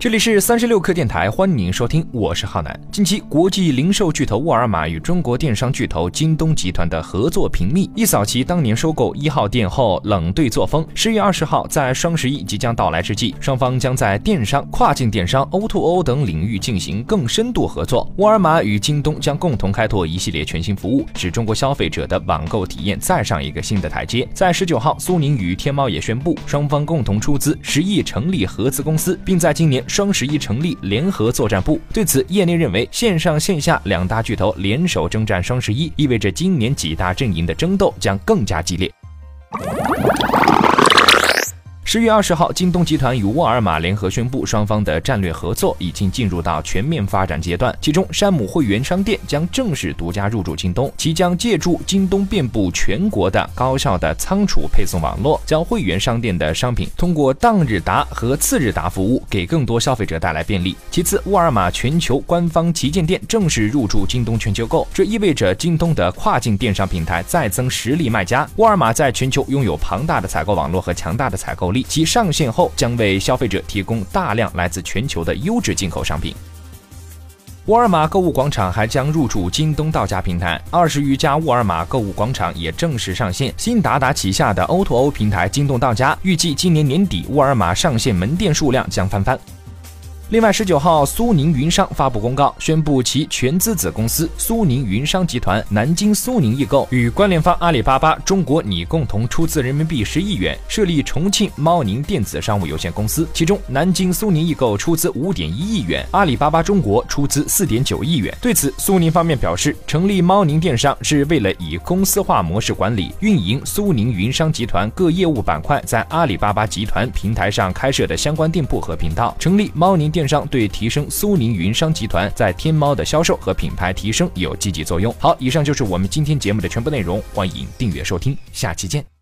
这里是三十六氪电台，欢迎您收听，我是浩南。近期，国际零售巨头沃尔玛与中国电商巨头京东集团的合作频密。一扫其当年收购一号店后冷对作风，十月二十号，在双十一即将到来之际，双方将在电商、跨境电商、O2O 等领域进行更深度合作。沃尔玛与京东将共同开拓一系列全新服务，使中国消费者的网购体验再上一个新的台阶。在十九号，苏宁与天猫也宣布，双方共同出资十亿成立合资公司，并在今年。双十一成立联合作战部，对此，业内认为线上线下两大巨头联手征战双十一，意味着今年几大阵营的争斗将更加激烈。十月二十号，京东集团与沃尔玛联合宣布，双方的战略合作已经进入到全面发展阶段。其中，山姆会员商店将正式独家入驻京东，其将借助京东遍布全国的高效的仓储配送网络，将会员商店的商品通过当日达和次日达服务，给更多消费者带来便利。其次，沃尔玛全球官方旗舰店正式入驻京东全球购，这意味着京东的跨境电商平台再增实力卖家。沃尔玛在全球拥有庞大的采购网络和强大的采购力。其上线后将为消费者提供大量来自全球的优质进口商品。沃尔玛购物广场还将入驻京东到家平台，二十余家沃尔玛购物广场也正式上线。新达达旗下的 OtoO 平台京东到家，预计今年年底沃尔玛上线门店数量将翻番。另外，十九号，苏宁云商发布公告，宣布其全资子公司苏宁云商集团南京苏宁易购与关联方阿里巴巴中国拟共同出资人民币十亿元，设立重庆猫宁电子商务有限公司。其中，南京苏宁易购出资五点一亿元，阿里巴巴中国出资四点九亿元。对此，苏宁方面表示，成立猫宁电商是为了以公司化模式管理运营苏宁云商集团各业务板块在阿里巴巴集团平台上开设的相关店铺和频道。成立猫宁电。电商对提升苏宁云商集团在天猫的销售和品牌提升有积极作用。好，以上就是我们今天节目的全部内容，欢迎订阅收听，下期见。